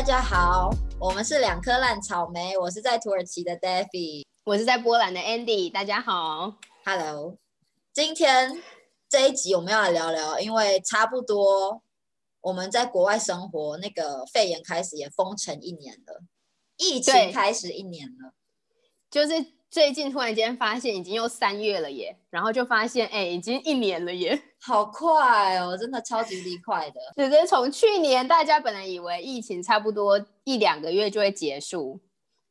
大家好，我们是两颗烂草莓，我是在土耳其的 Daffy，我是在波兰的 Andy，大家好，Hello。今天这一集我们要来聊聊，因为差不多我们在国外生活，那个肺炎开始也封城一年了，疫情开始一年了，就是。最近突然间发现已经又三月了耶，然后就发现哎，已经一年了耶，好快哦，真的超级离快的。只是从去年大家本来以为疫情差不多一两个月就会结束，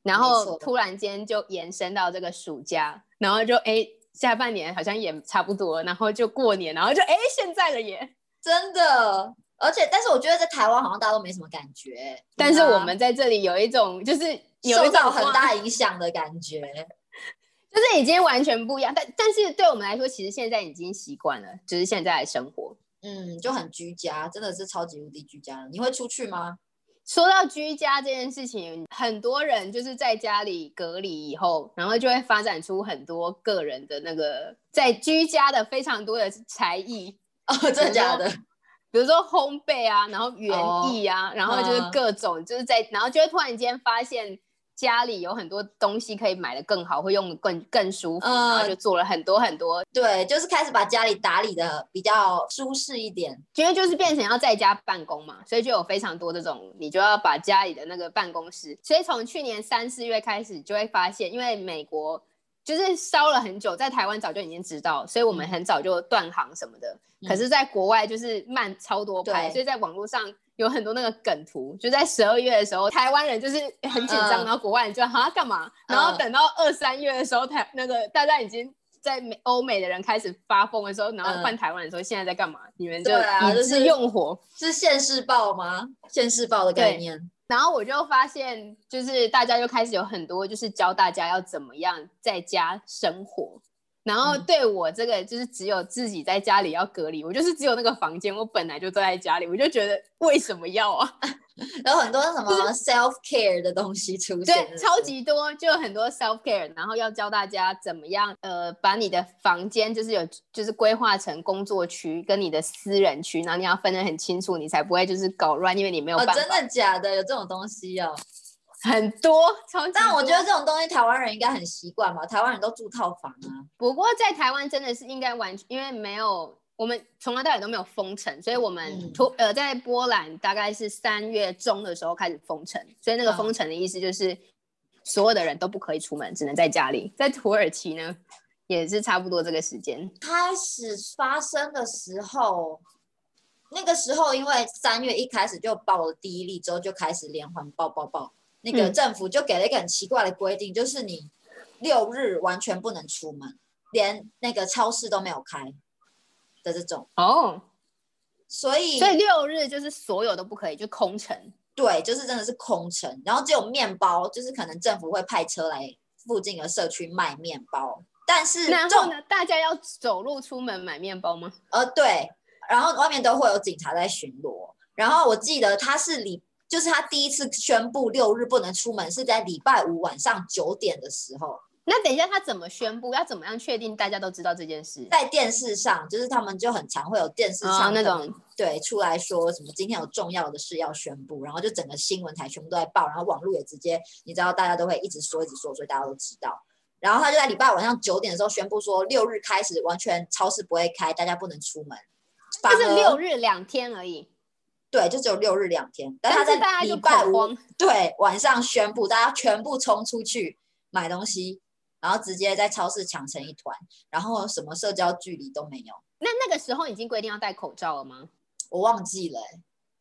然后突然间就延伸到这个暑假，然后就哎下半年好像也差不多，然后就过年，然后就哎现在了耶，真的。而且，但是我觉得在台湾好像大家都没什么感觉，但是我们在这里有一种就是受到很大影响的感觉。就是已经完全不一样，但但是对我们来说，其实现在已经习惯了，就是现在的生活，嗯，就很居家，真的是超级无敌居家。你会出去吗？说到居家这件事情，很多人就是在家里隔离以后，然后就会发展出很多个人的那个在居家的非常多的才艺 哦，真的假的？比如说烘焙啊，然后园艺啊，然后就是各种就是在，然后就会突然间发现。家里有很多东西可以买的更好，会用的更更舒服，然后就做了很多很多。对，就是开始把家里打理的比较舒适一点，因为就是变成要在家办公嘛，所以就有非常多这种，你就要把家里的那个办公室。所以从去年三四月开始，就会发现，因为美国就是烧了很久，在台湾早就已经知道，所以我们很早就断航什么的。可是，在国外就是慢超多拍，所以在网络上。有很多那个梗图，就在十二月的时候，台湾人就是很紧张，然后国外人就好干嘛？然后等到二三月的时候，台那个大家已经在美欧美的人开始发疯的时候，然后换台湾人说现在在干嘛？你们就一致用火是现世报吗？现世报的概念。然后我就发现，就是大家就开始有很多就是教大家要怎么样在家生活。然后对我这个就是只有自己在家里要隔离，我就是只有那个房间，我本来就坐在家里，我就觉得为什么要啊？有很多什么 self care 的东西出现，对，超级多，就有很多 self care，然后要教大家怎么样，呃，把你的房间就是有就是规划成工作区跟你的私人区，然后你要分得很清楚，你才不会就是搞乱，因为你没有办法。真的假的？有这种东西哦？很多，但我觉得这种东西台湾人应该很习惯吧？台湾人都住套房啊。不过在台湾真的是应该完全，因为没有我们从来到尾都没有封城，所以我们土呃在波兰大概是三月中的时候开始封城，所以那个封城的意思就是所有的人都不可以出门，只能在家里。在土耳其呢也是差不多这个时间开始发生的时候，那个时候因为三月一开始就爆了第一例之后，就开始连环爆爆爆。那个政府就给了一个很奇怪的规定，就是你六日完全不能出门，连那个超市都没有开的这种哦。所以所以六日就是所有都不可以，就空城。对，就是真的是空城，然后只有面包，就是可能政府会派车来附近的社区卖面包，但是然后呢，大家要走路出门买面包吗？呃，对，然后外面都会有警察在巡逻，然后我记得他是礼。就是他第一次宣布六日不能出门，是在礼拜五晚上九点的时候。那等一下他怎么宣布？要怎么样确定大家都知道这件事？在电视上，就是他们就很常会有电视上那种对出来说什么今天有重要的事要宣布，然后就整个新闻台全部都在报，然后网络也直接你知道大家都会一直说一直说，所以大家都知道。然后他就在礼拜晚上九点的时候宣布说六日开始完全超市不会开，大家不能出门。就是六日两天而已。对，就只有六日两天，但他在礼拜五对晚上宣布，大家全部冲出去买东西，然后直接在超市抢成一团，然后什么社交距离都没有。那那个时候已经规定要戴口罩了吗？我忘记了。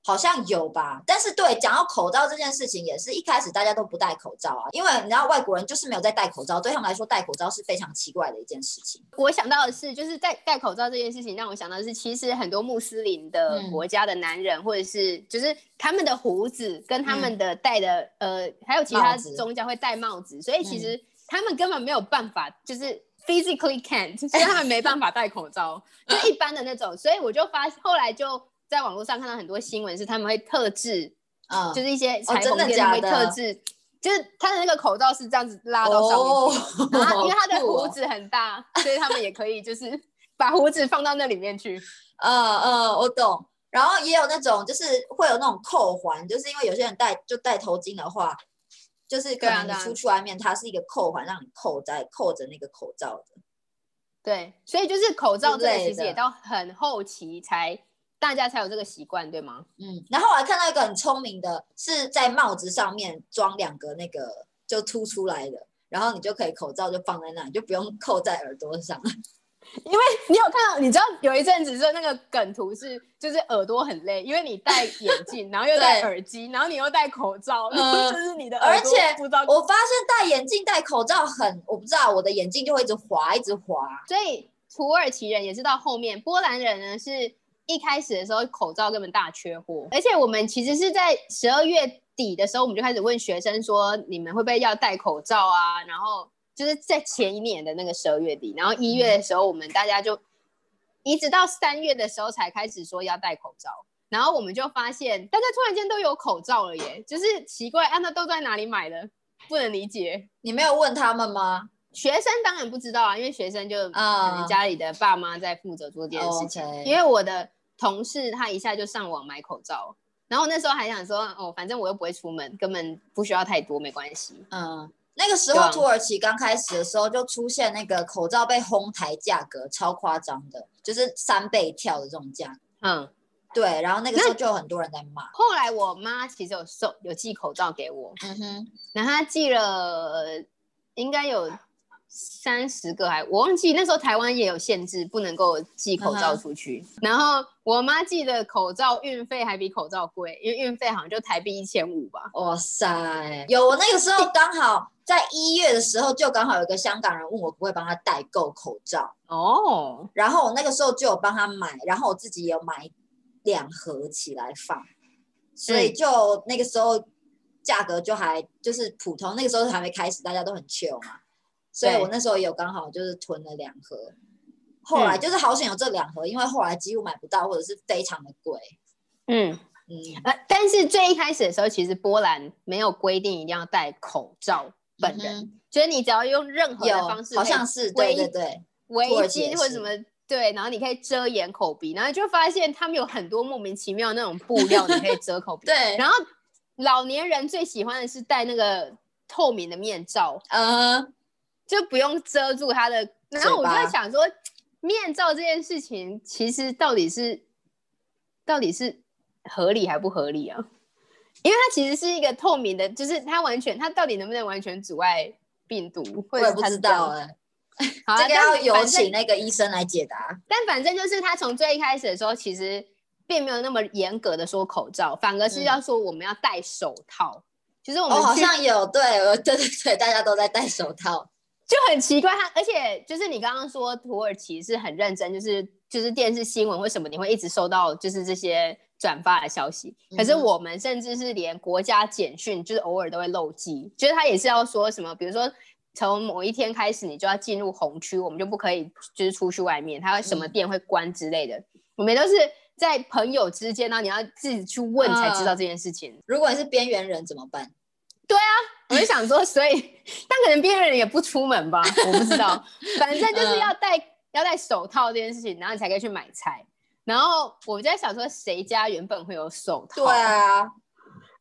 好像有吧，但是对讲到口罩这件事情，也是一开始大家都不戴口罩啊，因为你知道外国人就是没有在戴口罩，对他们来说戴口罩是非常奇怪的一件事情。我想到的是，就是在戴口罩这件事情，让我想到的是，其实很多穆斯林的国家的男人，或者是就是他们的胡子跟他们的戴的呃，还有其他宗教会戴帽子，所以其实他们根本没有办法，就是 physically can't，所以他们没办法戴口罩，就一般的那种。所以我就发后来就。在网络上看到很多新闻，是他们会特制，嗯，就是一些裁缝店会特制，就是他的那个口罩是这样子拉到上面，然后因为他的胡子很大，所以他们也可以就是把胡子放到那里面去。嗯嗯，我懂。然后也有那种就是会有那种扣环，就是因为有些人戴就戴头巾的话，就是可能你出去外面，它是一个扣环，让你扣在扣着那个口罩的。对，所以就是口罩这个其实也到很后期才大家才有这个习惯，对吗？嗯，然后我还看到一个很聪明的，是在帽子上面装两个那个就凸出来的，然后你就可以口罩就放在那，你就不用 扣在耳朵上。因为你有看到，你知道有一阵子是那个梗图是，就是耳朵很累，因为你戴眼镜，然后又戴耳机，然后你又戴口罩，就是你的耳朵而且。我发现戴眼镜戴口罩很，我不知道我的眼镜就会一直滑一直滑。所以土耳其人也是到后面，波兰人呢是一开始的时候口罩根本大缺货，而且我们其实是在十二月底的时候，我们就开始问学生说，你们会不会要戴口罩啊？然后就是在前一年的那个十二月底，然后一月的时候，我们大家就一直到三月的时候才开始说要戴口罩。然后我们就发现，大家突然间都有口罩了耶，就是奇怪，啊，那都在哪里买的？不能理解。你没有问他们吗？学生当然不知道啊，因为学生就可啊能家里的爸妈在负责做这件事情。因为我的同事他一下就上网买口罩，然后那时候还想说，哦，反正我又不会出门，根本不需要太多，没关系。嗯，那个时候土耳其刚开始的时候就出现那个口罩被哄抬价格超夸张的，就是三倍跳的这种价格。嗯，对，然后那个时候就有很多人在骂。后来我妈其实有送有寄口罩给我，嗯哼，然后她寄了应该有三十个还我忘记那时候台湾也有限制，不能够寄口罩出去。然后我妈寄的口罩运费还比口罩贵，因为运费好像就台币一千五吧。哇塞，有我那个时候刚好在一月的时候，就刚好有一个香港人问我可不可以帮他代购口罩，哦，然后我那个时候就有帮他买，然后我自己也有买两盒起来放，所以嗯就那个时候价格就还就是普通，那个时候还没开始，大家都很 chill 嘛，所以我那时候也有刚好就是囤了两盒。后来嗯就是好险有这两盒，因为后来几乎买不到，或者是非常的贵。嗯，嗯，呃，但是最一开始的时候，其实波兰没有规定一定要戴口罩，本人、嗯就是你只要用任何的方式，好像是对对对，围巾或者什么。对，然后你可以遮掩口鼻，然后就发现他们有很多莫名其妙的那种布料，你可以遮口鼻。对，然后老年人最喜欢的是戴那个透明的面罩，呃，就不用遮住他的。然后我就在想说，面罩这件事情其实到底是到底是合理还不合理啊？因为它其实是一个透明的，就是它完全它到底能不能完全阻碍病毒？或者我也不知道哎、好啊这个要有请那个医生来解答。但反正就是他从最一开始的时候，其实并没有那么严格的说口罩，反而是嗯要说我们要戴手套。其实我哦，好像有，对，呃对对对，大家都在戴手套。就很奇怪，他而且就是你刚刚说土耳其是很认真，就是就是电视新闻为什么，你会一直收到就是这些转发的消息。可是我们甚至是连国家简讯，就是偶尔都会漏记，就是他也是要说什么，比如说从某一天开始，你就要进入红区，我们就不可以就是出去外面，他什么嗯店会关之类的。我们都是在朋友之间，呢你要自己去问才知道这件事情。如果你是边缘人怎么办？我就想说，所以但可能别人也不出门吧，我不知道。反正就是嗯要戴、要戴手套这件事情，然后你才可以去买菜。然后我就在想说，谁家原本会有手套？对，啊，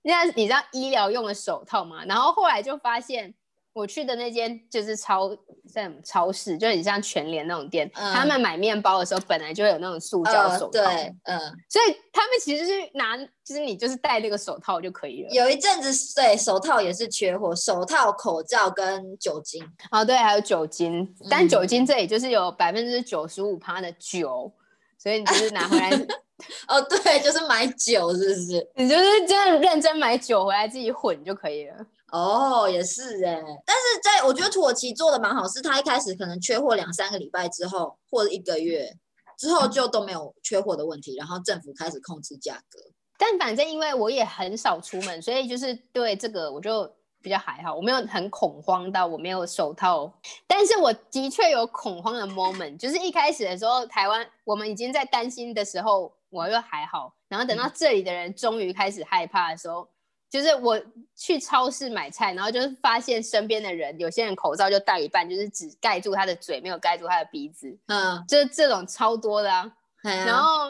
那你知道医疗用的手套吗？然后后来就发现，我去的那间就是超在超市，就很像全联那种店，嗯他们买面包的时候本来就会有那种塑胶呃，手套，对，嗯，所以他们其实是拿，就是你就是戴那个手套就可以了。有一阵子对手套也是缺货，手套、口罩跟酒精。哦，对，还有酒精，但嗯酒精这里就是有百分之九十五趴的酒，所以你就是拿回来，哦，对，就是买酒，是不是？你就是真的认真买酒回来自己混就可以了。哦，也是哎，但是在我觉得土耳其做的蛮好，是他一开始可能缺货两三个礼拜之后，或者一个月之后就都没有缺货的问题，然后政府开始控制价格。但反正因为我也很少出门，所以就是对这个我就比较还好，我没有很恐慌到我没有手套，但是我的确有恐慌的 moment，就是一开始的时候，台湾我们已经在担心的时候，我又还好，然后等到这里的人终于开始害怕的时候。就是我去超市买菜，然后就是发现身边的人，有些人口罩就戴一半，就是只盖住他的嘴，没有盖住他的鼻子，嗯，就是这种超多的啊。然然后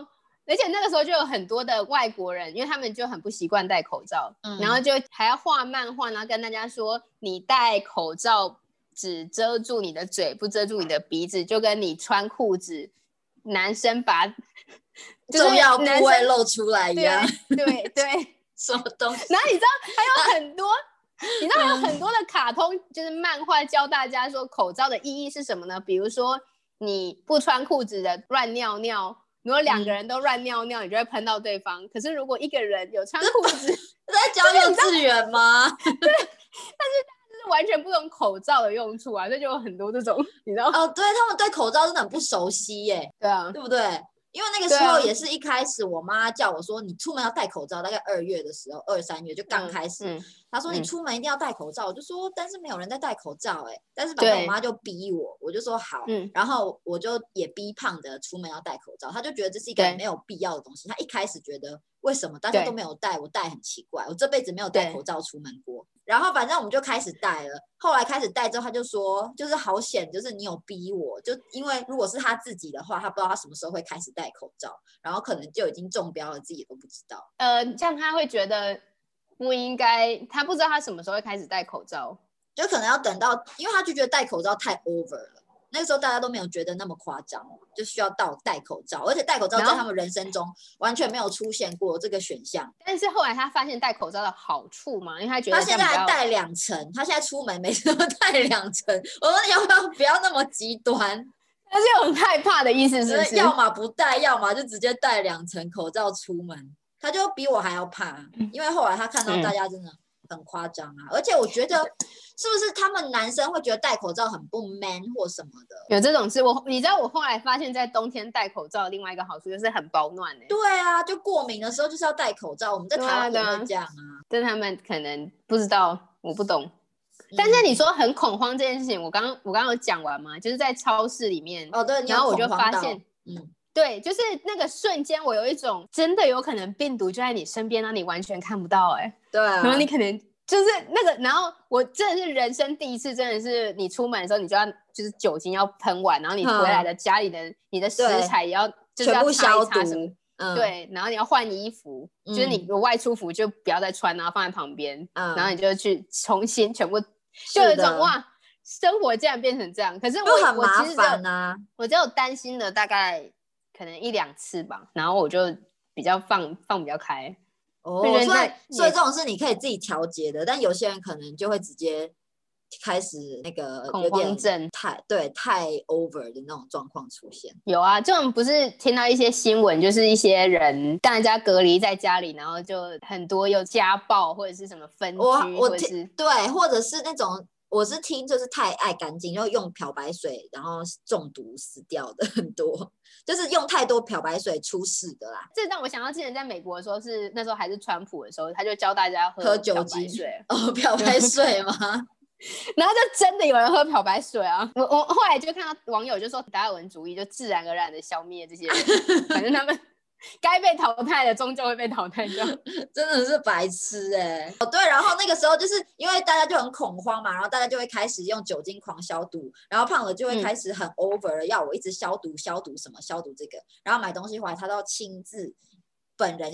而且那个时候就有很多的外国人，因为他们就很不习惯戴口罩，嗯然后就还要画漫画，然后跟大家说，你戴口罩只遮住你的嘴，不遮住你的鼻子，就跟你穿裤子，男生把 就是重要部位露出来一样，对对对。什么东西？然后你知道还有很多，你知道还有很多的卡通，就是漫画教大家说口罩的意义是什么呢？比如说你不穿裤子的乱尿尿，如果两个人都乱尿尿，你就会喷到对方。可是如果一个人有穿裤子，就 是在教幼稚园吗？对，但是完全不懂口罩的用处啊，这就有很多这种，你知道？哦，对他们对口罩真的很不熟悉耶，对啊，对不对？因为那个时候也是一开始，我妈叫我说，你出门要戴口罩。大概二月的时候，二三月就刚开始，嗯，她说你嗯出门一定要戴口罩。我就说，但是没有人在戴口罩哎。但是反正对我妈就逼我，我就说好。嗯然后我就也逼胖的出门要戴口罩，她就觉得这是一个没有必要的东西。她一开始觉得为什么大家都没有戴，我戴很奇怪，我这辈子没有戴口罩出门过。然后反正我们就开始戴了，后来开始戴之后，他就说，就是好险，就是你有逼我，就因为如果是他自己的话，他不知道他什么时候会开始戴口罩，然后可能就已经中标了，自己都不知道。呃，这样他会觉得不应该，他不知道他什么时候会开始戴口罩。就可能要等到，因为他就觉得戴口罩太 over 了。那个时候大家都没有觉得那么夸张，就需要到戴口罩，而且戴口罩在他们人生中完全没有出现过这个选项。但是后来他发现戴口罩的好处嘛，因为他觉得他现在还戴两层，他现在出门每次都戴两层。我说你要不要不要那么极端？他是有很害怕的意思，是要么不戴，要么就直接戴两层口罩出门。他就比我还要怕，因为后来他看到嗯大家真的很夸张啊，而且我觉得是不是他们男生会觉得戴口罩很不 man 或什么的？有这种事，我你知道我后来发现，在冬天戴口罩另外一个好处就是很保暖呢、欸对啊，就过敏的时候就是要戴口罩，我们在台湾也对啊会这样啊。但他们可能不知道，我不懂。嗯但是你说很恐慌这件事情，我刚刚我刚刚有讲完嘛，就是在超市里面，哦，对，然后我就发现，嗯，对，就是那个瞬间，我有一种真的有可能病毒就在你身边，让你完全看不到、欸，哎，对啊，然后你可能就是那个，然后我真的是人生第一次，真的是你出门的时候，你就要就是酒精要喷完，然后你回来的家里的你的食材也要就是全部消毒。嗯，对，然后你要换衣服，就是你外出服就不要再穿，然后放在旁边，嗯，然后你就去重新全部，就有一，种哇，生活竟然变成这样。可是我就很麻我其实只有烦啊。我只有担心了大概可能一两次吧，然后我就比较放放比较开。哦，所以所以这种是你可以自己调节的，但有些人可能就会直接开始那个恐慌症太对太 over 的那种状况出现。有啊，这种不是听到一些新闻，就是一些人大家隔离在家里，然后就很多有家暴或者是什么分居，我我或者是对，或者是那种我是听就是太爱干净，就用漂白水然后中毒死掉的 很多，就是用太多漂白水出事的啦。这让我想到之前在美国的时候是那时候还是川普的时候，他就教大家喝喝酒漂白精水，哦，漂白水吗？然后就真的有人喝漂白水啊！我我后来就看到网友就说达尔文主义就自然而然的消灭这些人，反正他们该被淘汰的终究会被淘汰掉。真的是白痴哎、哦，对，然后那个时候就是因为大家就很恐慌嘛，然后大家就会开始用酒精狂消毒，然后胖了就会嗯开始很 over 了，要我一直消毒消毒什么消毒这个，然后买东西回来他都要亲自本人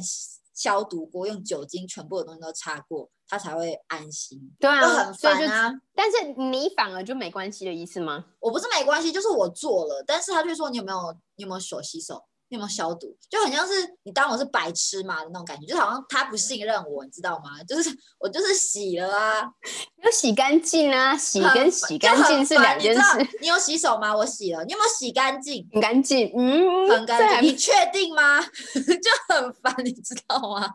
消毒过，用酒精全部的东西都擦过，他才会安心，对啊，所以就烦啊。但是你反而就没关系的意思吗？我不是没关系，就是我做了，但是他就说你有没有你有没有手洗手，你有没有消毒，就很像是你当我是白痴嘛的那种感觉，就好像他不信任我，你知道吗？就是我就是洗了啊，要洗干净啊，洗跟 洗干净是两件事。你有洗手吗？我洗了。你有没有洗干净？很干净，嗯，很干净。你确定吗？就很烦，你知道吗？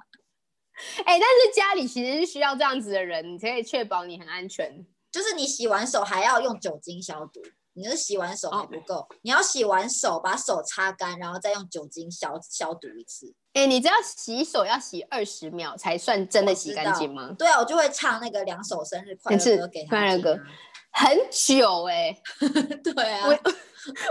哎、但是家里其实是需要这样子的人，你才可以确保你很安全。就是你洗完手还要用酒精消毒，你是洗完手还哦不够，你要洗完手把手擦干，然后再用酒精消消毒一次。哎、你知道洗手要洗二十秒才算真的洗干净吗？对啊，我就会唱那个两首生日快乐歌给他快乐歌。很久哎、对啊，我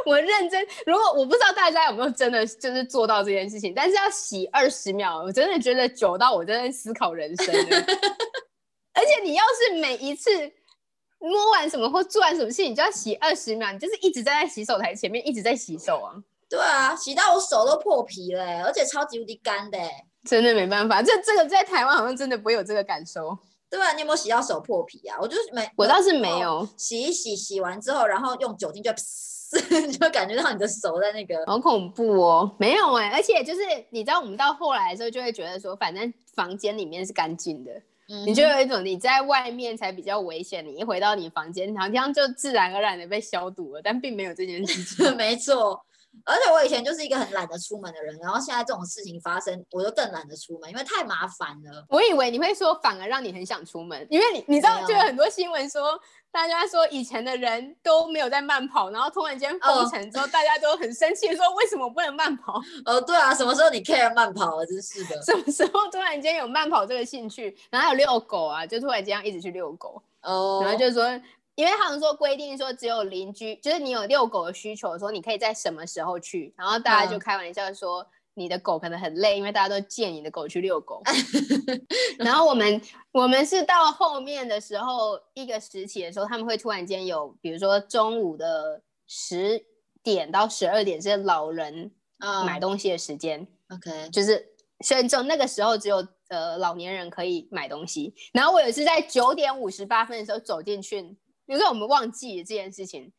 我认真，如果我不知道大家有没有真的就是做到这件事情，但是要洗二十秒，我真的觉得久到我真的思考人生。而且你要是每一次摸完什么或做完什么事，你就要洗二十秒，你就是一直站在洗手台前面一直在洗手啊。对啊，洗到我手都破皮了欸，而且超级无敌干的欸。真的没办法，这这个在台湾好像真的不会有这个感受。对啊，你有没有洗到手破皮啊？我就是没，我倒是没有，洗一洗，洗完之后，然后用酒精就噗，就感觉到你的手在那个。好恐怖哦！没有哎、而且就是你知道，我们到后来的时候就会觉得说，反正房间里面是干净的，嗯你就有一种你在外面才比较危险，你一回到你房间，好像就自然而然的被消毒了，但并没有这件事情。没错。而且我以前就是一个很懒得出门的人，然后现在这种事情发生，我就更懒得出门，因为太麻烦了。我以为你会说，反而让你很想出门，因为你你知道，就有很多新闻说，大家说以前的人都没有在慢跑，然后突然间封哦城之后，大家都很生气，说为什么不能慢跑？哦，对啊，什么时候你 care 慢跑了？真是的。什么时候突然间有慢跑这个兴趣？然后还有遛狗啊，就突然间要一直去遛狗，哦，然后就说，因为他们说规定说只有邻居，就是你有遛狗的需求的时候，你可以在什么时候去，然后大家就嗯开玩笑说。你的狗可能很累，因为大家都借你的狗去遛狗。然后我们我们是到后面的时候，一个时期的时候，他们会突然间有，比如说中午的十点到十二点是老人嗯买东西的时间，OK，就是所以就那个时候只有呃老年人可以买东西。然后我有一次在九点五十八分的时候走进去，比如说我们忘记这件事情。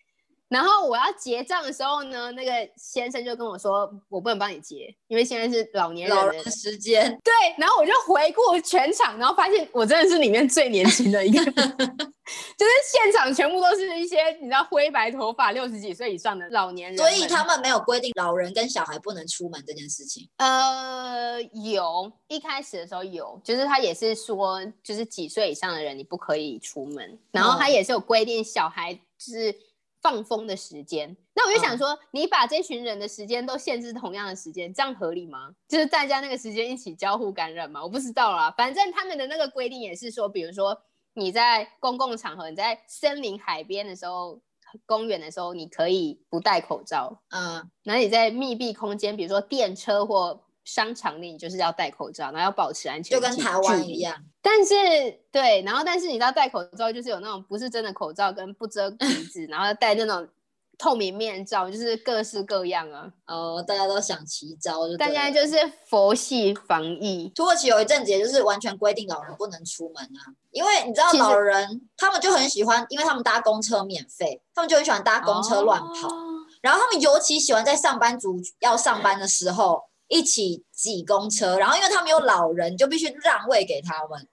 然后我要结账的时候呢，那个先生就跟我说，我不能帮你结，因为现在是老年人的老人时间，对，然后我就回顾全场，然后发现我真的是里面最年轻的一个，就是现场全部都是一些你知道灰白头发、六十几岁以上的老年人。所以他们没有规定老人跟小孩不能出门这件事情。呃有一开始的时候有，就是他也是说，就是几岁以上的人你不可以出门，然后他哦也是有规定小孩就是放风的时间。那我就想说，你把这群人的时间都限制同样的时间，这样合理吗？就是大家那个时间一起交互感染吗？我不知道啦，反正他们的那个规定也是说，比如说你在公共场合，你在森林、海边的时候。公园的时候，你可以不戴口罩，嗯，那你在密闭空间，比如说电车或商场里，你就是要戴口罩，然后要保持安全，就跟台湾一。样。但是对，然后但是你知道戴口罩就是有那种不是真的口罩，跟不遮鼻 子，然后戴那种透明面罩，就是各式各样啊。哦，大家都想奇招就，大家就是佛系防疫，土耳其有一阵子，也就是完全规定老人不能出门啊，因为你知道老人他们就很喜欢，因为他们搭公车免费，他们就很喜欢搭公车乱跑，哦然后他们尤其喜欢在上班族要上班的时候一起挤公车，然后因为他们有老人，就必须让位给他们。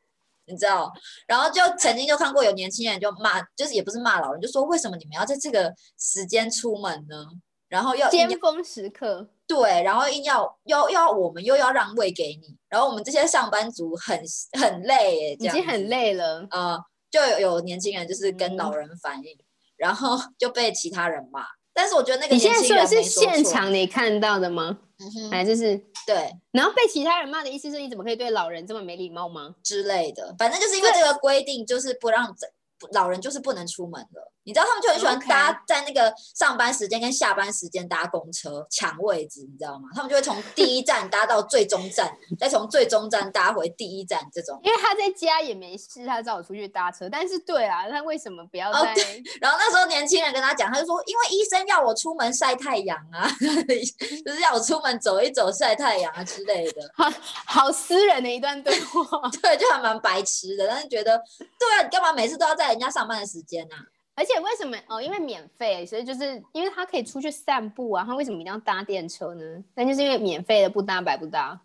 你知道，然后就曾经就看过有年轻人就骂，就是也不是骂老人，就说为什么你们要在这个时间出门呢？然后要尖峰时刻，对，然后硬要要要我们又要让位给你，然后我们这些上班族很很累耶，已经很。累了。呃，就有有年轻人就是跟老嗯人反映，然后就被其他人骂。但是我觉得那个你现年在说的是现场你看到的吗？嗯哼，还就是？对然后被其他人骂的意思是你怎么可以对老人这么没礼貌吗？之类的，反正就是因为这个规定，就是不让这老人就是不能出门了。你知道他们就很喜欢搭在那个上班时间跟下班时间搭公车抢位置，你知道吗？他们就会从第一站搭到最终站，再从最终站搭回第一站这种。因为他在家也没事，他叫我出去搭车。但是对啊，他为什么不要哦在？然后那时候年轻人跟他讲，他就说，因为医生要我出门晒太阳啊，就是要我出门走一走晒太阳啊之类的。好好私人的一段对话。对，就还蛮白痴的，但是觉得，对啊，你干嘛每次都要在人家上班的时间啊？而且为什么哦？因为免费，所以就是因为他可以出去散步啊。他为什么一定要搭电车呢？那就是因为免费的不搭白不搭。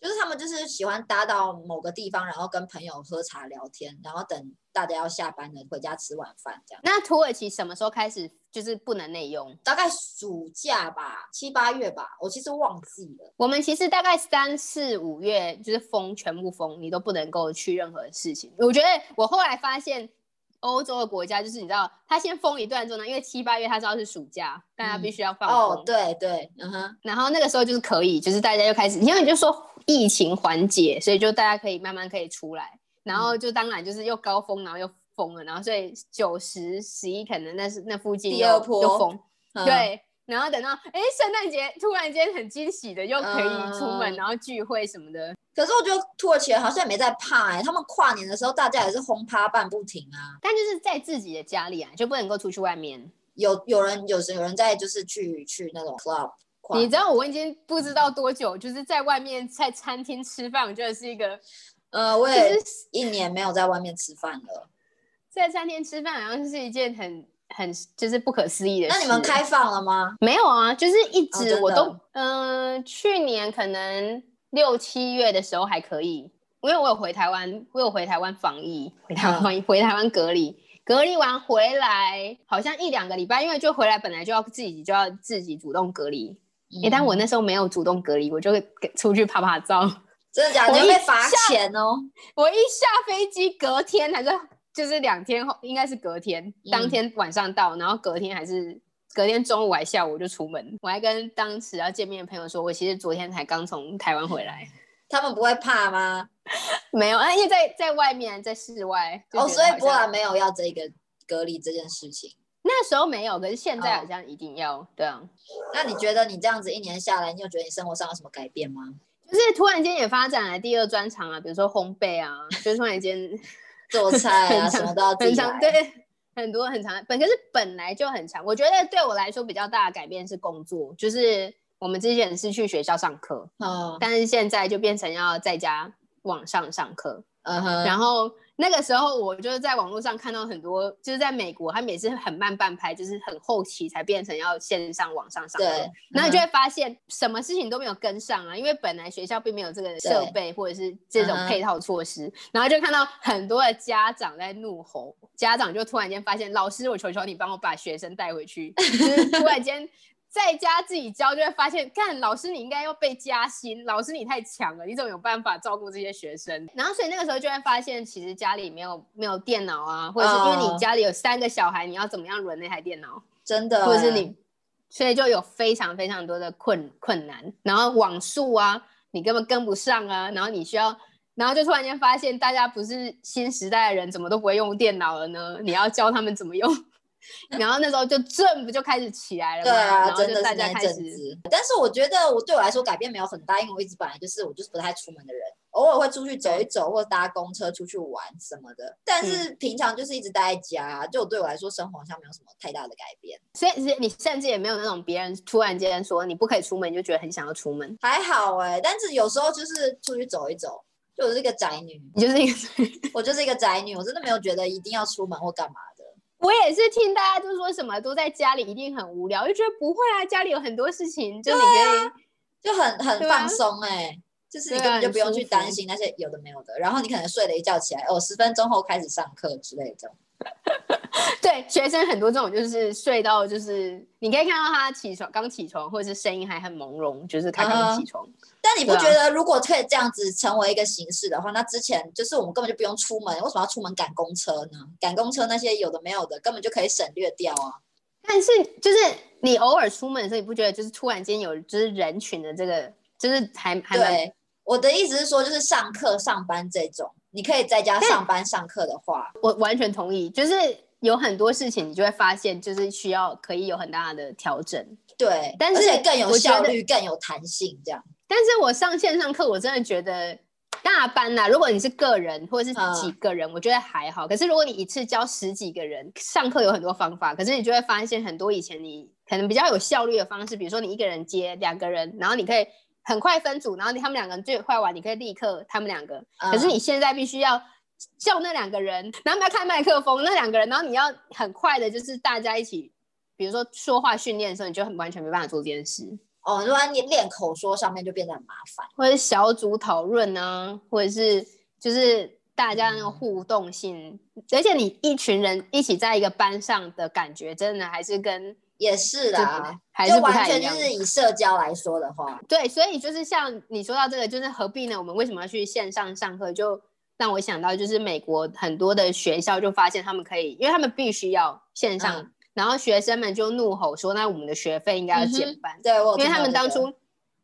就是他们就是喜欢搭到某个地方，然后跟朋友喝茶聊天，然后等大家要下班了回家吃晚饭这样。那土耳其什么时候开始就是不能内用？大概暑假吧，七八月吧，我其实忘记了。我们其实大概三四五月就是封，全部封，你都不能够去任何事情。我觉得我后来发现，欧洲的国家就是你知道，他先封一段之后呢，因为七八月他知道是暑假，大家必须要放风。哦，对对，嗯哼，然后那个时候就是可以，就是大家又开始，因为你就说疫情缓解，所以就大家可以慢慢可以出来，然后嗯。就当然就是又高峰，然后又封了，然后所以九十十一可能那是那附近又第二波又封，嗯，对，然后等到哎圣诞节突然间很惊喜的又可以出门，嗯然后聚会什么的，可是我觉得土耳其人好像也没在怕哎、他们跨年的时候大家也是轰趴办不停啊。但就是在自己的家里啊，就不能够出去外面。有有人有时有人在就是去去那种 club。你知道我已经不知道多久，就是在外面在餐厅吃饭，我觉得是一个，呃，我也一年没有在外面吃饭了。在餐厅吃饭好像是一件很很就是不可思议的事。那你们开放了吗？没有啊，就是一直我都，嗯、去年可能六七月的时候还可以，因为我有回台湾，我有回台湾防疫，回台湾嗯防疫，回台湾隔离。隔离完回来，好像一两个礼拜，因为就回来本来就要自己就要自己主动隔离，诶，但我嗯那时候没有主动隔离，我就会出去拍拍照。真的假的？我一你会被罚下钱哦。我一下飞机，隔天还是就是两天后，应该是隔天，嗯当天晚上到，然后隔天还是隔天中午还下午我就出门。我还跟当时要见面的朋友说，我其实昨天才刚从台湾回来，他们不会怕吗？没有，啊因为在在外面，在室外。哦，所以波兰没有要这个隔离这件事情。那时候没有，可是现在哦好像一定要，对啊。那你觉得你这样子一年下来，你有觉得你生活上有什么改变吗？就是突然间也发展了第二专长啊，比如说烘焙啊，就是突然间做菜啊，什么都要自己，来。对，很多很长，本可是本来就很长。我觉得对我来说比较大的改变是工作，就是我们之前是去学校上课，嗯但是现在就变成要在家网上上课。嗯哼，然后那个时候我就是在网络上看到很多，就是在美国，他们也是很慢半拍，就是很后期才变成要线上网上上课对。然后你就会发现什么事情都没有跟上啊，因为本来学校并没有这个设备或者是这种配套措施，然后就看到很多的家长在怒吼，家长就突然间发现，老师，我求求你帮我把学生带回去，就是突然间。在家自己教，就会发现，看老师你应该要被加薪，老师你太强了，你怎么有办法照顾这些学生？然后所以那个时候就会发现，其实家里没有没有电脑啊，或者是因为哦你家里有三个小孩，你要怎么样轮那台电脑？真的欸，或者是你，所以就有非常非常多的困困难，然后网速啊，你根本跟不上啊，然后你需要，然后就突然间发现大家不是新时代的人，怎么都不会用电脑了呢？你要教他们怎么用，然后那时候就政不就开始起来了嘛，对啊，真的是那大家开始。但是我觉得我对我来说改变没有很大，因为我一直本来就是我就是不太出门的人，偶尔会出去走一走或搭公车出去玩什么的。但嗯是平常就是一直待在家，就对我来说生活好像没有什么太大的改变。所以你甚至也没有那种别人突然间说你不可以出门，你就觉得很想要出门。还好哎、但是有时候就是出去走一走，就我是一个宅女，你就是一个，我就是一个宅女，我真的没有觉得一定要出门或干嘛的。我也是听大家就说什么都在家里一定很无聊，就觉得不会啊，家里有很多事情，就你可以。就很很放松哎、就是你根本就不用去担心那些有的没有的，然后你可能睡了一觉起来，哦，十分钟后开始上课之类的。对，学生很多这种就是睡到就是你可以看到他起床刚起床，或者是声音还很朦胧，就是他刚起床。但你不觉得，如果可以这样子成为一个形式的话，那之前就是我们根本就不用出门，为什么要出门赶公车呢？赶公车那些有的没有的，根本就可以省略掉啊。但是就是你偶尔出门的时候，你不觉得就是突然间有就是人群的这个，就是还还蛮对，我的意思是说，就是上课、上班这种，你可以在家上班、上课的话，我完全同意，就是有很多事情你就会发现，就是需要可以有很大的调整。对，但是更有效率、更有弹性，这样。但是我上线上课，我真的觉得大班呐、如果你是个人或者是嗯几个人，我觉得还好。可是如果你一次教十几个人，上课有很多方法，可是你就会发现很多以前你可能比较有效率的方式，比如说你一个人接两个人，然后你可以很快分组，然后你他们两个人最快完，你可以立刻他们两个。嗯可是你现在必须要。叫那两个人，然后你要开麦克风，那两个人，然后你要很快的，就是大家一起，比如说说话训练的时候，你就很完全没办法做这件事。哦，如果你练口说上面就变得很麻烦。或者是小组讨论啊，或者是就是大家那个互动性，而且你一群人一起在一个班上的感觉，真的还是跟也是啦，还是就完全。就是以社交来说的话，对，所以就是像你说到这个，就是何必呢？我们为什么要去线上上课？就让我想到，就是美国很多的学校就发现他们可以，因为他们必须要线上，嗯然后学生们就怒吼说：“那我们的学费应该要减半。对我有因为他们当初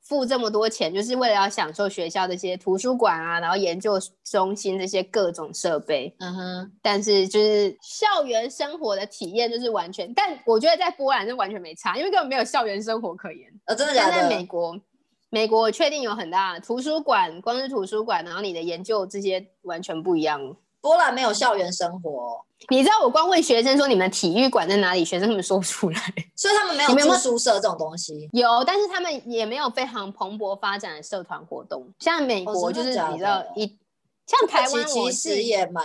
付这么多钱，就是为了要享受学校这些图书馆啊，然后研究中心这些各种设备。嗯哼，但是就是校园生活的体验就是完全，但我觉得在波兰是完全没差，因为根本没有校园生活可言。呃，真的假但在美？国，美国我确定有很大的图书馆，光是图书馆，然后你的研究这些完全不一样。波兰没有校园生活，你知道我光问学生说你们体育馆在哪里，学生他们说不出来。所以他们没有住宿舍这种东西。有，但是他们也没有非常蓬勃发展的社团活动，像美哦国就是真的假你知道的一，像台湾其实也蛮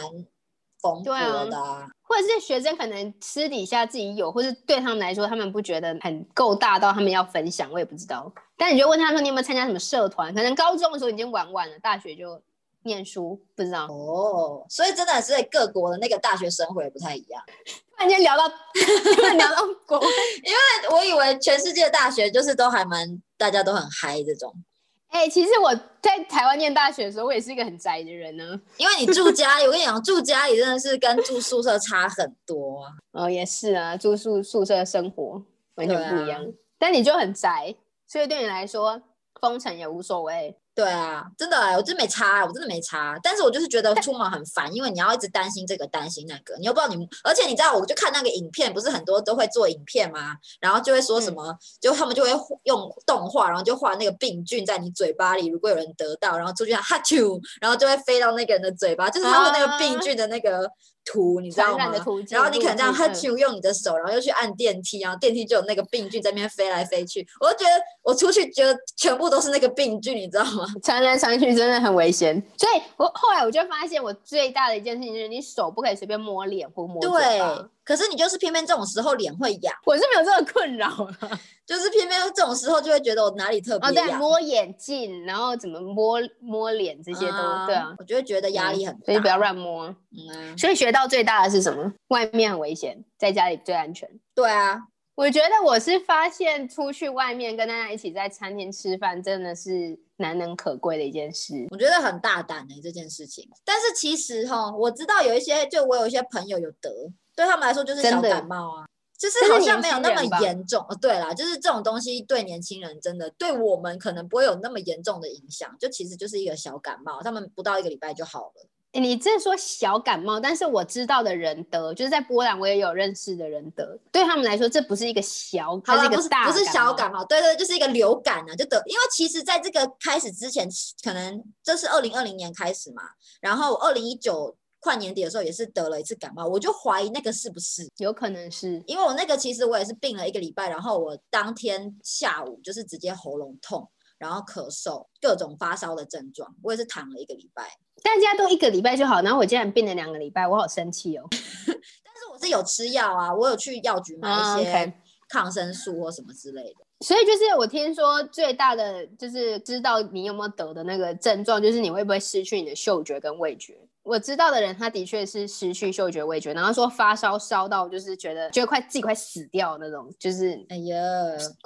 蓬对啊勃的啊。或者是学生可能私底下自己有，或是对他们来说，他们不觉得很够大到他们要分享，我也不知道。但你就问他们说你有没有参加什么社团？可能高中的时候已经玩完了，大学就念书，不知道。哦，所以真的是各国的那个大学生活也不太一样。突然间聊到，突然聊到国 因为，我以为全世界的大学就是都还蛮大家都很嗨这种，哎、其实我在台湾念大学的时候，我也是一个很宅的人呢。因为你住家里，我跟你讲，住家里真的是跟住宿舍差很多啊。哦，也是啊，住宿宿舍生活完全不一样。对但你就很宅，所以对你来说封城也无所谓。对啊，真的欸，我真没差，我真的没差。但是我就是觉得出门很烦，因为你要一直担心这个担心那个，你又不知道你，而且你知道，我就看那个影片，不是很多都会做影片吗？然后就会说什么，就他们就会用动画，然后就画那个病菌在你嘴巴里，如果有人得到，然后出去哈啾，然后就会飞到那个人的嘴巴，就是他们那个病菌的那个图，你知道吗。然后你可能这样路径哈啾用你的手，然后又去按电梯，然后电梯就有那个病菌在那边飞来飞去。我就觉得我出去觉得全部都是那个病菌，你知道吗？嗯传来传去真的很危险。所以我后来我就发现，我最大的一件事情就是，你手不可以随便摸脸或摸嘴对巴。，可是你就是偏偏这种时候脸会痒，我是没有这个困扰了。就是偏偏这种时候就会觉得我哪里特哦，对，别痒，摸眼镜，然后怎么摸摸脸这些都、对啊，我就会觉得压力很大。所以不要乱摸。嗯啊，所以学到最大的是什么？外面很危险，在家里最安全。对啊，我觉得我是发现出去外面跟大家一起在餐厅吃饭，真的是难能可贵的一件事。我觉得很大胆的、这件事情。但是其实哈，我知道有一些，就我有一些朋友有得，对他们来说就是小感冒啊。就是好像没有那么严重，哦，对啦，就是这种东西对年轻人真的，对我们可能不会有那么严重的影响，就其实就是一个小感冒，他们不到一个礼拜就好了。诶你这说小感冒，但是我知道的人得，就是在波兰我也有认识的人得，对他们来说这不是一个小，好了，它是一个大不是不是小感冒，对对，就是一个流感啊，就得，因为其实在这个开始之前，可能这是二零二零年开始嘛，然后二零一九快年底的时候也是得了一次感冒，我就怀疑那个是不是，有可能是因为我那个其实我也是病了一个礼拜，然后我当天下午就是直接喉咙痛，然后咳嗽，各种发烧的症状，我也是躺了一个礼拜。大家都一个礼拜就好，然后我竟然病了两个礼拜，我好生气哦。但是我是有吃药啊，我有去药局买啊一些抗生素或什么之类的。所以就是我听说最大的就是知道你有没有得的那个症状，就是你会不会失去你的嗅觉跟味觉。我知道的人，他的确是失去嗅觉、味觉，然后说发烧烧到就是觉得觉得快自己快死掉那种，就是哎呀，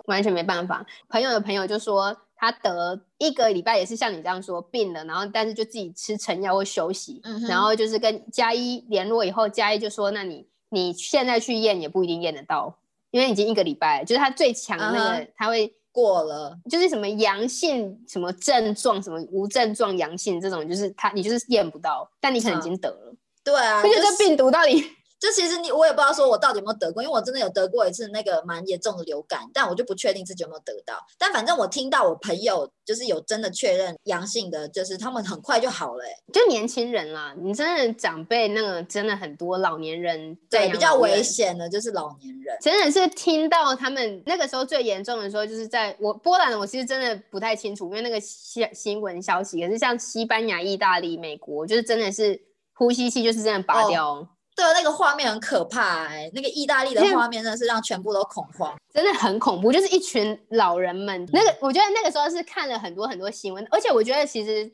完全没办法。朋友的朋友就说他得一个礼拜也是像你这样说病了，然后但是就自己吃成药或休息，嗯然后就是跟加一联络以后，加一就说那你你现在去验也不一定验得到，因为已经一个礼拜，就是他最强的那个、嗯他会。过了，就是什么阳性、什么症状、什么无症状阳性这种，就是他你就是验不到，但你可能已经得了。对啊，而且这病毒到底就其实你我也不知道说我到底有没有得过，因为我真的有得过一次那个蛮严重的流感，但我就不确定自己有没有得到。但反正我听到我朋友就是有真的确认阳性的，就是他们很快就好了、欸，就年轻人啦，你真的长辈那个真的很多老年人在对，比较危。险的就是老年人。真的是听到他们那个时候最严重的时候，就是在我波兰，我其实真的不太清楚，因为那个新新闻消息。可是像西班牙、意大利、美国，就是真的是呼吸器就是真的拔哦掉哦对，那个画面很可怕哎、那个意大利的画面真的是让全部都恐慌。真的很恐怖，就是一群老人们。那个，我觉得那个时候是看了很多很多新闻，而且我觉得其实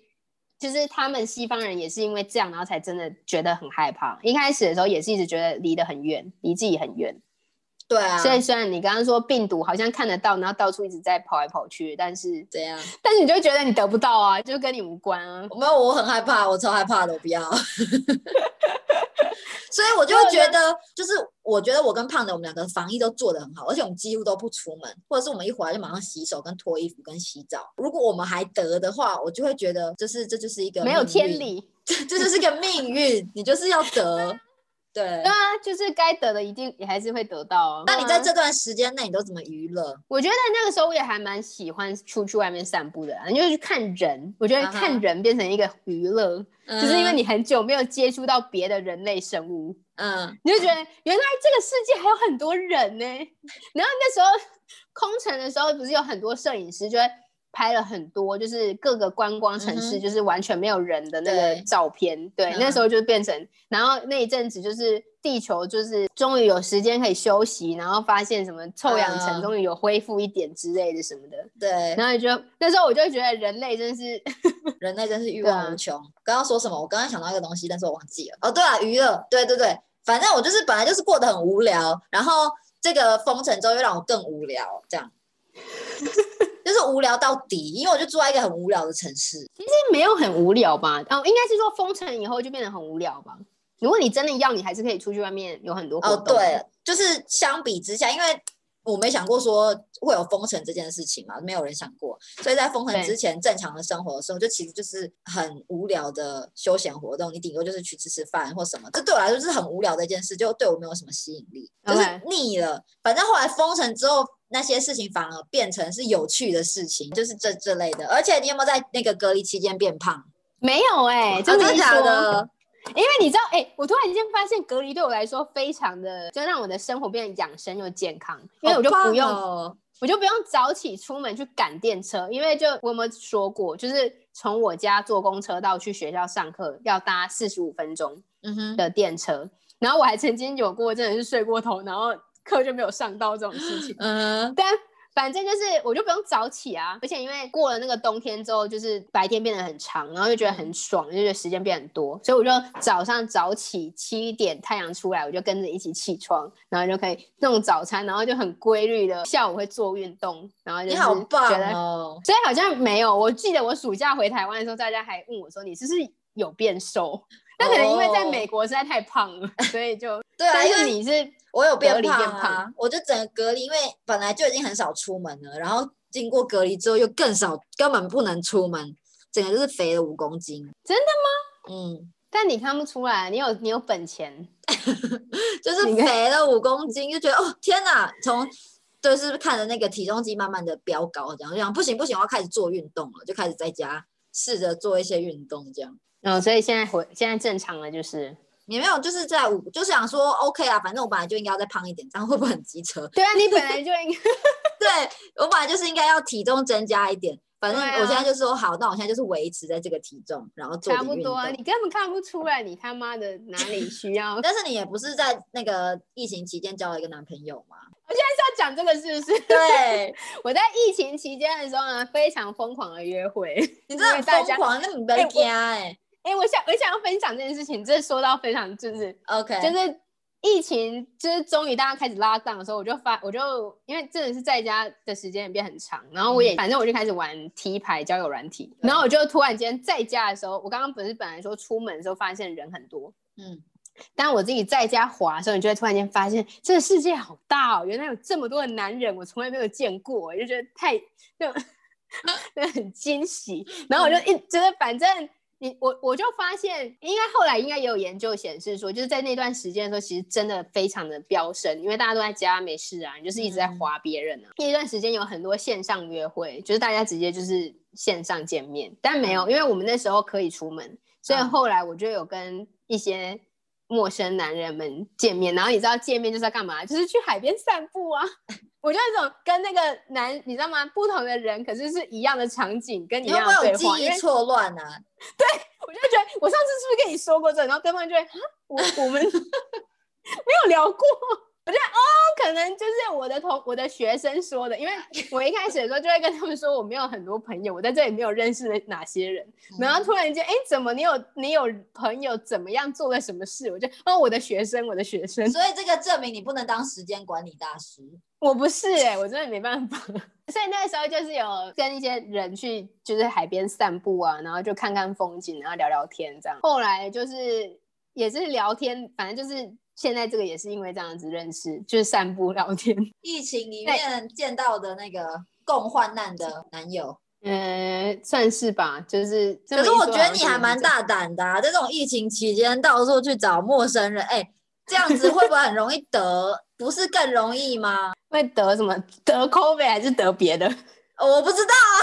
就是他们西方人也是因为这样，然后才真的觉得很害怕。一开始的时候也是一直觉得离得很远，离自己很远。对啊，所以虽然你刚刚说病毒好像看得到，然后到处一直在跑来跑去，但是怎样？但是你就会觉得你得不到啊，就跟你无关啊。没有，我很害怕，我超害怕的，我不要。所以我就会觉得，就是我觉得我跟胖的我们两个防疫都做得很好，而且我们几乎都不出门，或者是我们一回来就马上洗手、跟脱衣服、跟洗澡。如果我们还得的话，我就会觉得，就是这就是一个没有，天理，这就是个命运，你就是要得。对对，啊，就是该得的一定也还是会得到啊。那你在这段时间内你都怎么娱乐？我觉得那个时候我也还蛮喜欢出去外面散步的啊，因为去看人，我觉得看人变成一个娱乐，就是因为嗯你很久没有接触到别的人类生物，嗯，你就觉得原来这个世界还有很多人呢。然后那时候空城的时候，不是有很多摄影师就会拍了很多，就是各个观光城市，就是完全没有人的那个照片。对，嗯那时候就变成，然后那一阵子就是地球就是终于有时间可以休息，然后发现什么臭氧层嗯终于有恢复一点之类的什么的。对，然后就那时候我就觉得人类真是 人类真是欲望无穷。刚刚说什么？我刚刚想到一个东西，但是我忘记了。哦，对啊，娱乐，对对对，反正我就是本来就是过得很无聊，然后这个封城之后又让我更无聊，这样，就是无聊到底。因为我就住在一个很无聊的城市，其实没有很无聊吧？哦，应该是说封城以后就变得很无聊吧。如果你真的要，你还是可以出去外面有很多活哦，动。对，就是相比之下，因为我没想过说会有封城这件事情嘛，没有人想过，所以在封城之前正常的生活的时候，就其实就是很无聊的休闲活动，你顶多就是去吃吃饭或什么，这对我来说是很无聊的一件事，就对我没有什么吸引力，就是腻了。反正后来封城之后。那些事情反而变成是有趣的事情，就是这这类的。而且你有没有在那个隔离期间变胖？没有哎、啊真的真的假？的？因为你知道，哎、我突然间发现隔离对我来说非常的，就让我的生活变得养生又健康，因为我就不用，哦。我就不用早起出门去赶电车，因为就我们说过，就是从我家坐公车到去学校上课要搭四十五分钟的电车，然后我还曾经有过真的是睡过头，然后课就没有上到这种事情。嗯但反正就是，我就不用早起啊，而且因为过了那个冬天之后，就是白天变得很长，然后就觉得很爽，就觉得时间变很多，所以我就早上早起七点太阳出来，我就跟着一起起床，然后就可以弄早餐，然后就很规律的下午会做运动，然后就是觉得，哦！所以好像没有，我记得我暑假回台湾的时候，大家还问我说你是不是有变瘦？那可能因为在美国实在太胖了，所以就，对啊，但是你是我有变胖啊我就整个隔离，因为本来就已经很少出门了，然后经过隔离之后又更少，根本不能出门，整个就是肥了五公斤。真的吗？嗯，但你看不出来，你有你有本钱。就是肥了五公斤，就觉得哦天哪，从就是看着那个体重机慢慢的飙高，这样就想不行不行，我要开始做运动了，就开始在家试着做一些运动，这样。哦，所以现在回现在正常了，就是也没有，就是在五，就是想说 OK 啊，反正我本来就应该要再胖一点，这样会不会很机车？对啊，你本来 就应该对我本来就是应该要体重增加一点，反正我现在就说好，那我现在就是维持在这个体重，然后做差。不多啊，你根本看不出来，你他妈的哪里 需要？但是你也不是在那个疫情期间交了一个男朋友吗？要讲这个是不是？对，我在疫情期间的时候呢，非常疯狂的约会。你真的疯狂，那你不要哎我惊哎。哎、我想我想要分享这件事情，这说到非常就是。OK，就是疫情，就是终于大家开始拉档的时候，我就发，我就因为真的是在家的时间也变很长，然后我也、反正我就开始玩 T 牌交友软体，然后我就突然间在家的时候，我刚刚不是本来说出门的时候发现人很多，嗯，当我自己在家滑的时候，你就会突然间发现这个世界好大哦，原来有这么多的男人，我从来没有见过，我就觉得太就 真的很惊喜。然后我就一觉得反正。你我我就发现，应该后来应该也有研究显示说，就是在那段时间的时候，其实真的非常的飙升，因为大家都在家没事啊，你就是一直在嗯划别人啊。那段时间有很多线上约会，就是大家直接就是线上见面，但没有，因为我们那时候可以出门，所以嗯后来我就有跟一些陌生男人们见面，然后你知道见面就是要干嘛？就是去海边散步啊。我就那种跟那个男，你知道吗？不同的人，可是是一样的场景，跟一你一样不会有记的对话。因为忆错乱啊？对我就觉得，我上次是不是跟你说过这？然后对方就会，啊，我我们 没有聊过。我觉得哦，可能就是我的同我的学生说的，因为我一开始的时候就会跟他们说，我没有很多朋友，我在这里没有认识的哪些人。然后突然间，哎，怎么你有你有朋友怎么样做了什么事？我就哦，我的学生，我的学生，所以这个证明你不能当时间管理大师。我不是哎、我真的没办法。所以那时候就是有跟一些人去，就是海边散步啊，然后就看看风景，然后聊聊天这样。后来就是也是聊天，反正就是现在这个也是因为这样子认识，就是散步聊天。疫情里面见到的那个共患难的男友，嗯，算是吧，就是可是。我觉得你。还蛮大胆的啊，在这种疫情期间到处去找陌生人，哎，这样子会不会很容易得？不是更容易吗？会得什么？得 COVID 还是得别的？呃我不知道啊，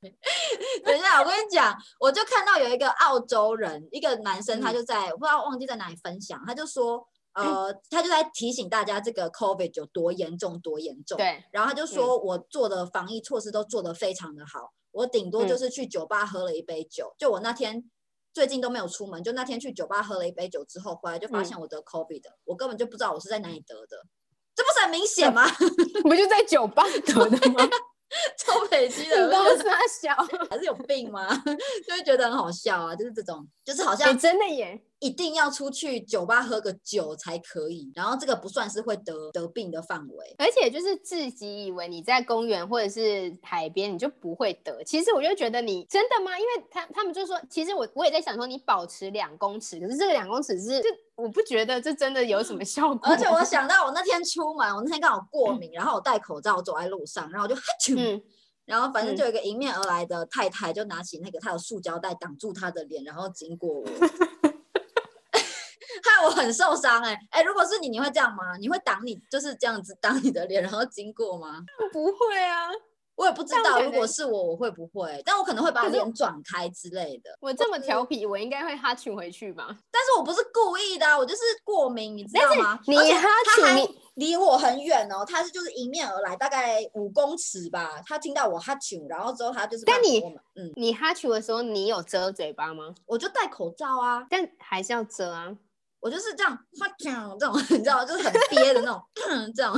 等一下，我跟你讲，我就看到有一个澳洲人，一个男生，他嗯就在、我不知道忘记在哪里分享，他就说，呃，他就在提醒大家这个 COVID 有多严重，多严重。对，然后他就说，我做的防疫措施都做得非常的好，我顶多就是去酒吧喝了一杯酒，就我那天最近都没有出门，就那天去酒吧喝了一杯酒之后，回来就发现我得 COVID 的，我根本就不知道我是在哪里得的，这不是很明显吗？不就在酒吧得的吗？臭北京的，你都我就觉得傻小，还是有病吗？就会觉得很好笑啊，就是这种，就是好像你真的耶！一定要出去酒吧喝个酒才可以，然后这个不算是会得得病的范围。而且就是自己以为你在公园或者是海边你就不会得，其实我就觉得你真的吗？因为他他们就说，其实我我也在想说你保持两公尺，可是这个两公尺是就我不觉得这真的有什么效果。而且我 想到我那天出门，我那天刚好过敏，然后我戴口罩走在路上，然后我就哈啾，嗯，然后反正嗯就有一个迎面而来的太太就拿起那个她的塑胶袋挡住她的脸，然后经过我。害我很受伤哎、哎、如果是你，你会这样吗？你会挡你就是这样子挡你的脸，然后经过吗？不会啊，我也不知道，如果是我，我会不会？但我可能会把脸转开之类的。我这么调皮，我应该会哈群回去吧？但是我不是故意的啊、我就是过敏，你知道吗？你哈他还请你离我很远哦，他是就是迎面而来，大概五公尺吧。他听到我哈啾，然后之后他就是但你嗯，你哈群的时候，你有遮嘴巴吗？我就戴口罩啊，但还是要遮啊。我就是这样这种，你知道，就是很憋的那种 这样。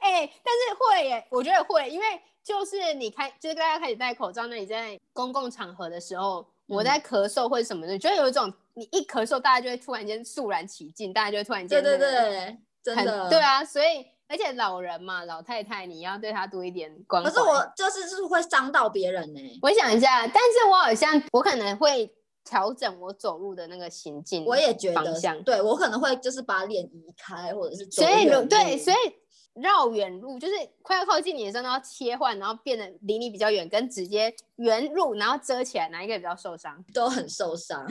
哎、但是会耶，我觉得会，因为就是你开，就是大家开始戴口罩，那你在公共场合的时候，我嗯在咳嗽或者什么的，就会有一种你一咳嗽，大家就会突然间肃然起敬，大家就会突然对对间那个对，真的。对啊，所以而且老人嘛，老太太你要对她多一点关怀。可是我就是就是会伤到别人呢、我想一下，但是我好像我可能会调整我走路的那个行进，我也觉方得，向对我可能会就是把脸移开，或者是走所以对，所以绕远路就是快要靠近你的时候，然后切换，然后变得离你比较远，跟直接原路然后遮起来，哪一个比较受伤？都很受伤。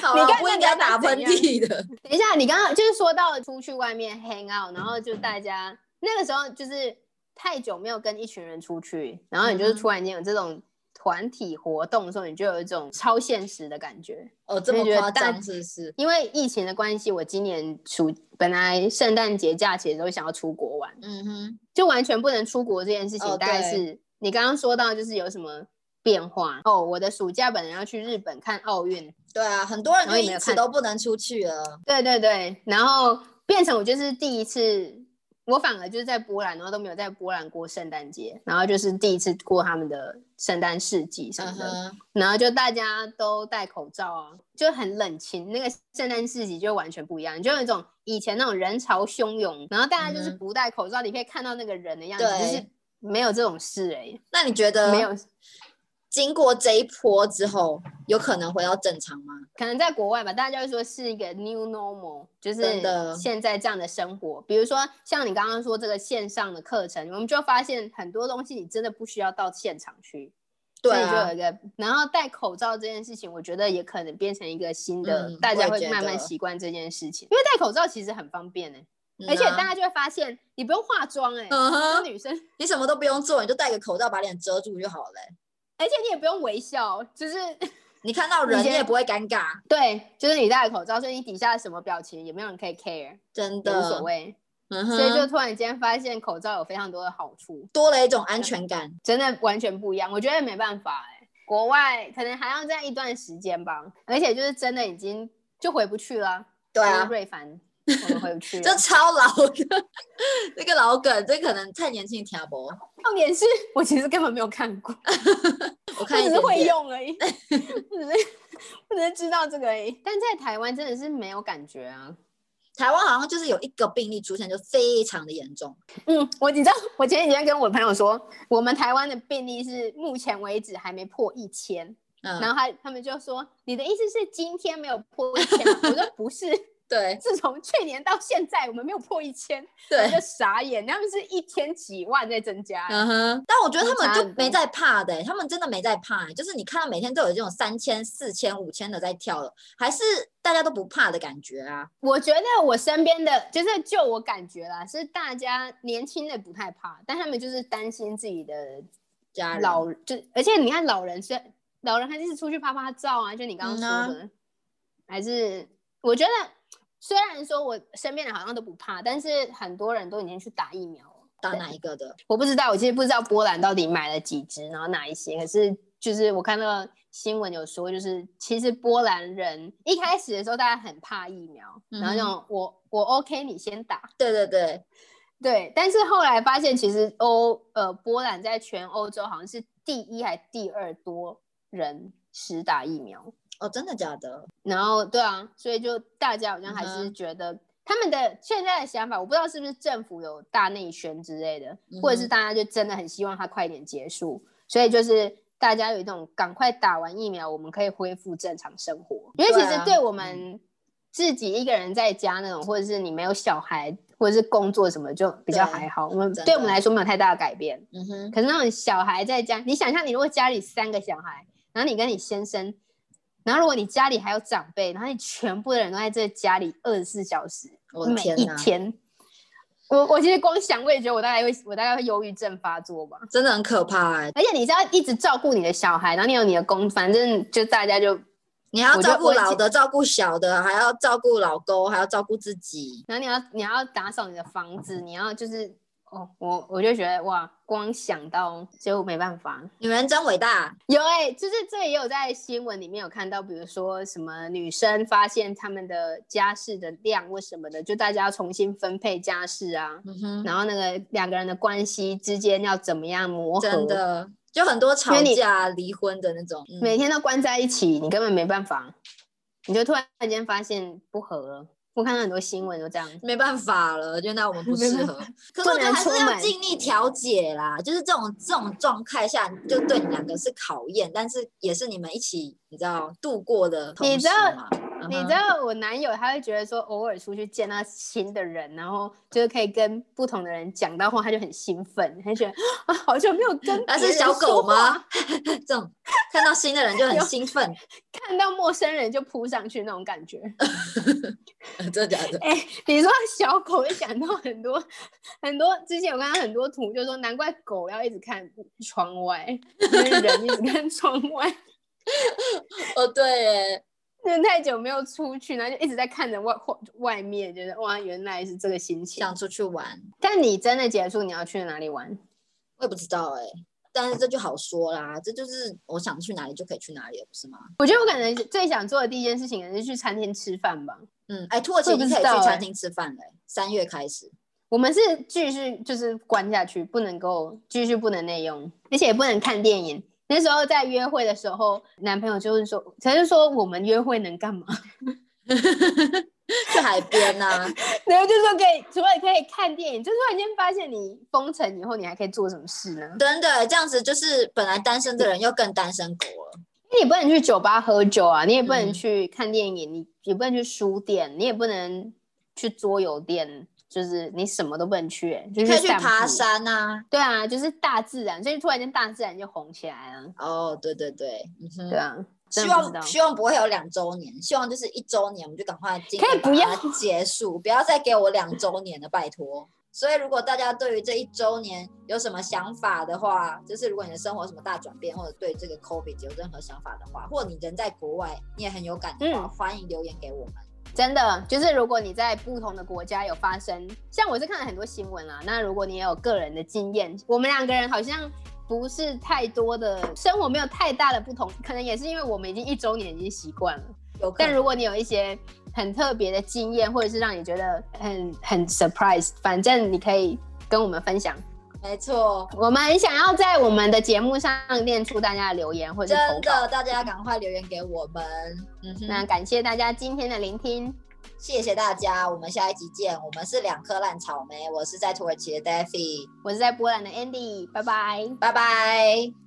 好啊，你看不应那你要该打喷嚏的。等一下，你刚刚就是说到出去外面 hang out，然后就大家那个时候就是太久没有跟一群人出去，然后你就是突然间有这种团体活动的时候，你就有一种超现实的感觉。哦，这么夸张是不是？因为疫情的关系，我今年暑本来圣诞节假期的时候想要出国玩，嗯哼，就完全不能出国这件事情，哦大概是你刚刚说到，就是有什么变化哦。我的暑假本来要去日本看奥运，对啊，很多人就因此都不能出去了。对对对，然后变成我就是第一次，我反而就是在波兰，然后都没有在波兰过圣诞节，然后就是第一次过他们的圣诞市集什么的，然后就大家都戴口罩啊，就很冷清。那个圣诞市集就完全不一样，就有一种以前那种人潮汹涌，然后大家就是不戴口罩，你可以看到那个人的样子，就是没有这种事哎、那你觉得没有，经过这一波之后，有可能回到正常吗？可能在国外吧，大家就会说是一个 new normal，就是现在这样的生活。比如说像你刚刚说这个线上的课程，我们就发现很多东西你真的不需要到现场去。对啊所以就有一，个，然后戴口罩这件事情，我觉得也可能变成一个新的，嗯大家会慢慢习惯这件事情。因为戴口罩其实很方便呢、嗯而且啊大家就会发现你不用化妆哎、女生，你什么都不用做，你就戴个口罩把脸遮住就好了欸、而且你也不用微笑，就是 你看到人你也不会尴尬，对，就是你戴着口罩，所以你底下什么表情也没有人可以 care，真的无所。谓。嗯所以就，突然间发现口罩有非常多的好处，多了一种安全感。真的完全不一样。我觉得没办法哎、国外可能还要再一段时间吧，而且就是真的已经就回不去了。就是对啊，瑞凡，我们回不去了。这超老的那个老梗，这可能太年轻听不。重点是我其实根本没有看过，我 我看一只是会。用而已，我只是我只是知道这个而已。但在台湾真的是没有感觉啊。台湾好像就是有一个病例出现，就非常的严重。嗯，我你知道，我前几天跟我朋友说，我们台湾的病例是目前为止还没破一千，嗯，然后他他们就说，你的意思是今天没有破一千？我说不是，对自从去年到现在我们没有破一千，我对就，傻眼，他们是一天几万在增加、欸嗯哼。但我觉得他们就没在怕的欸、他们真的没在怕欸、就是你看到每天都有这种三千、四千、五千的在跳了，还是大家都不怕的感觉啊。我觉得我身边的，就是就我感觉啦，是大家年轻的不太怕，但他们就是担心自己的家人老就而且你看老人是老人还是出去拍拍照啊，就你刚刚说嗯啊的，还是我觉得虽然说我身边人好像都不怕，但是很多人都已经去打疫苗了。打哪一个的？我不知道，我其实不知道波兰到底买了几支，然后哪一些。可是就是我看到新闻有说，就是其实波兰人一开始的时候大家很怕疫苗，然后那种我我 OK 你先打，对对对，对。但是后来发现，其实欧呃波兰在全欧洲好像是第一还第二多人实打疫苗。哦，真的假的？然后对啊，所以就大家好像还是觉得他们的现在的想法，我不知道是不是政府有大内宣之类的，或者是大家就真的很希望它快点结束，所以就是大家有一种赶快打完疫苗，我们可以恢复正常生活。因为其实对我们自己一个人在家那种，或者是你没有小孩，或者是工作什么，就比较对还好。我们对我们来说没有太大的改变。嗯哼，可是那种小孩在家，你想象你如果家里三个小孩，然后你跟你先生，然后如果你家里还有长辈，然后你全部的人都在这家里二十四小时，我的每一天，我我其实光想我也觉得我大概会我大概会忧郁症发作吧。真的很可怕哎、而且你是要一直照顾你的小孩，然后你有你的工，反正就大家就，你要照顾老的，照顾小的，还要照顾老公，还要照顾自己。然后你要你要打扫你的房子，你要就是哦，我我就觉得哇，光想到就没办法。女人真伟大，有哎、就是这也有在新闻里面有看到，比如说什么女生发现他们的家事的量或什么的，就大家要重新分配家事啊，嗯哼，然后那个两个人的关系之间要怎么样磨合，真的就很多吵架、离婚的那种。嗯每天都关在一起，你根本没办法，你就突然间发现不合了。我看到很多新闻都这样，没办法了，就那我们不 适合。可是我觉得还是要尽力调解啦，就是这种这种状态下，就对你两个是考验，但是也是你们一起你知道度过的同时你知道嘛。你知道我男友他会觉得说，偶尔出去见到新的人，然后就是可以跟不同的人讲到话，他就很兴奋，他觉得啊，好久没有跟那是小狗吗？这种看到新的人就很有兴奋，看到陌生人就扑上去那种感觉。真的假的？哎、你说小狗会想到很多很多，之前我看到很多图，就说难怪狗要一直看窗外，因为人一直看窗外，哦，对耶，因 为太久没有出去，然后就一直在看着外外外面，觉得哇，原来是这个心情。想出去玩，但你真的结束，你要去哪里玩？我也不知道哎，但是这就好说啦，这就是我想去哪里就可以去哪里了，不是吗？我觉得我可能最想做的第一件事情，可能是去餐厅吃饭吧。嗯，哎，土耳其已经可以去餐厅吃饭了欸，三月开始。我们是继续就是关下去，不能够继续不能内用，而且也不能看电影。那时候在约会的时候，男朋友就是说，他就说我们约会能干嘛？去海边呐、然后就说可以，除了可以看电影，就突然间发现你封城以后，你还可以做什么事呢？真的这样子就是本来单身的人又更单身狗了。你也不能去酒吧喝酒啊，你也不能嗯去看电影，你也不能去书店，你也不能去桌游店，就是你什么都不能去、你可以去爬。山呐、对啊，就是大自然，所以突然间大自然就红起来了。哦，对对对，嗯，对啊，希望希望不会有两周年，希望就是一周年，我们就赶快可以不要结束，不要再给我两周年了，拜托。所以，如果大家对于这一周年有什么想法的话，就是如果你的生活有什么大转变，或者对这个 COVID 有任何想法的话，或者你人在国外，你也很有感的话，嗯欢迎留言给我们。真的就是，如果你在不同的国家有发生，像我是看了很多新闻啊。那如果你也有个人的经验，我们两个人好像不是太多的生活没有太大的不同，可能也是因为我们已经一周年已经习惯了。有但如果你有一些很特别的经验，或者是让你觉得很很 surprise，反正你可以跟我们分享。没错，我们很想要在我们的节目上念出大家的留言或者。真的，大家赶快留言给我们。嗯哼，那感谢大家今天的聆听，谢谢大家，我们下一集见。我们是两颗烂草莓，我是在土耳其的 Daffy，我是在波兰的 Andy，拜拜。拜拜。